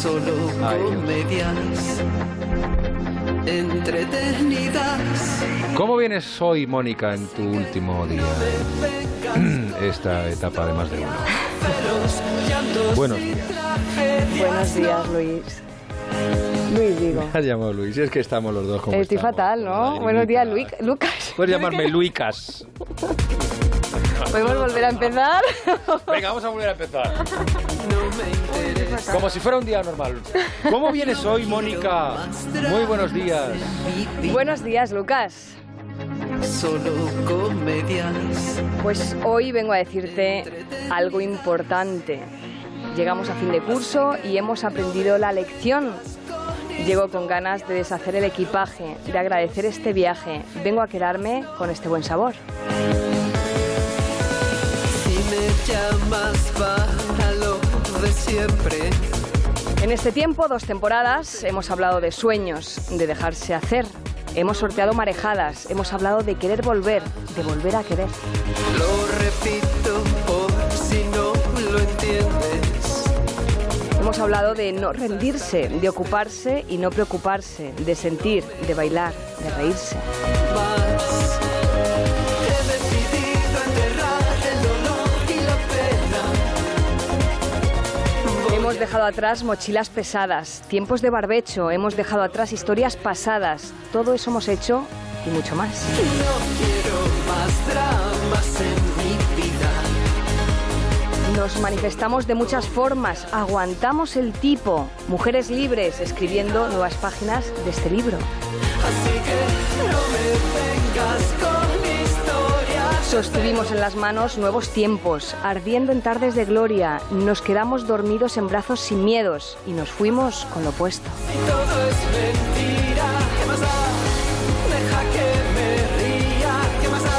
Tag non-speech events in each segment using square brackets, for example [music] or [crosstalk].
Solo comedias entretenidas. ¿Cómo vienes hoy, Mónica, en tu último día? [clears throat] Esta etapa de más de uno. Buenos días. Buenos días, Luis. Luis, digo. Me has llamado Luis, es que estamos los dos como Estoy estamos. fatal, ¿no? Buenos días, Lucas. Luis. Lucas. Puedes llamarme Luicas. [laughs] ¿Podemos volver a empezar? Venga, vamos a volver a empezar. [laughs] No me interesa. Como si fuera un día normal. ¿Cómo vienes hoy, Mónica? Muy buenos días. Buenos días, Lucas. Solo comedias. Pues hoy vengo a decirte algo importante. Llegamos a fin de curso y hemos aprendido la lección. Llego con ganas de deshacer el equipaje, de agradecer este viaje. Vengo a quedarme con este buen sabor. Me llamas para lo de siempre. En este tiempo, dos temporadas, hemos hablado de sueños, de dejarse hacer. Hemos sorteado marejadas, hemos hablado de querer volver, de volver a querer. Lo repito por si no lo entiendes. Hemos hablado de no rendirse, de ocuparse y no preocuparse, de sentir, de bailar, de reírse. Más. Dejado atrás mochilas pesadas, tiempos de barbecho, hemos dejado atrás historias pasadas. Todo eso hemos hecho y mucho más. No quiero más dramas en mi vida. Nos manifestamos de muchas formas, aguantamos el tipo, mujeres libres, escribiendo nuevas páginas de este libro. Así que no me vengas con historias. Sostuvimos en las manos nuevos tiempos, ardiendo en tardes de gloria, nos quedamos dormidos en brazos sin miedos y nos fuimos con lo opuesto. Y todo es mentira. ¿Qué más da? Deja que me ría. ¿Qué más da?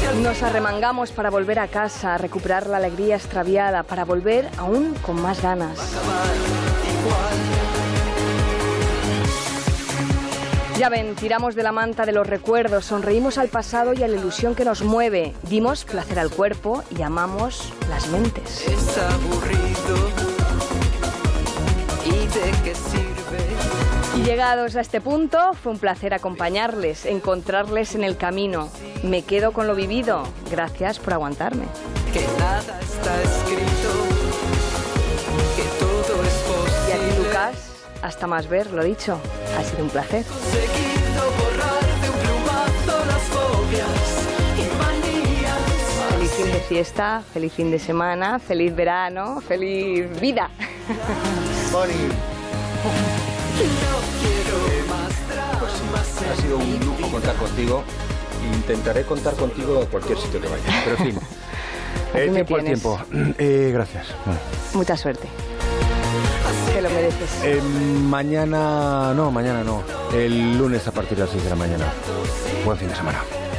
Si al Nos arremangamos para volver a casa, a recuperar la alegría extraviada, para volver aún con más ganas. acabar igual. Ya ven, tiramos de la manta de los recuerdos, sonreímos al pasado y a la ilusión que nos mueve, dimos placer al cuerpo y amamos las mentes. Es aburrido. ¿Y de qué sirve? Y llegados a este punto, fue un placer acompañarles, encontrarles en el camino. Me quedo con lo vivido. Gracias por aguantarme. Que nada está escrito. Hasta más ver, lo dicho. Ha sido un placer. Feliz fin de fiesta, feliz fin de semana, feliz verano, feliz vida. Ha sido un lujo contar contigo. Intentaré contar contigo a cualquier sitio que vaya. Pero en fin. [laughs] Eh, tiempo al [clears throat] tiempo. Eh, gracias. Bueno. Mucha suerte. Te lo mereces. Eh, mañana, no, mañana no. El lunes a partir de las 6 de la mañana. Buen fin de semana.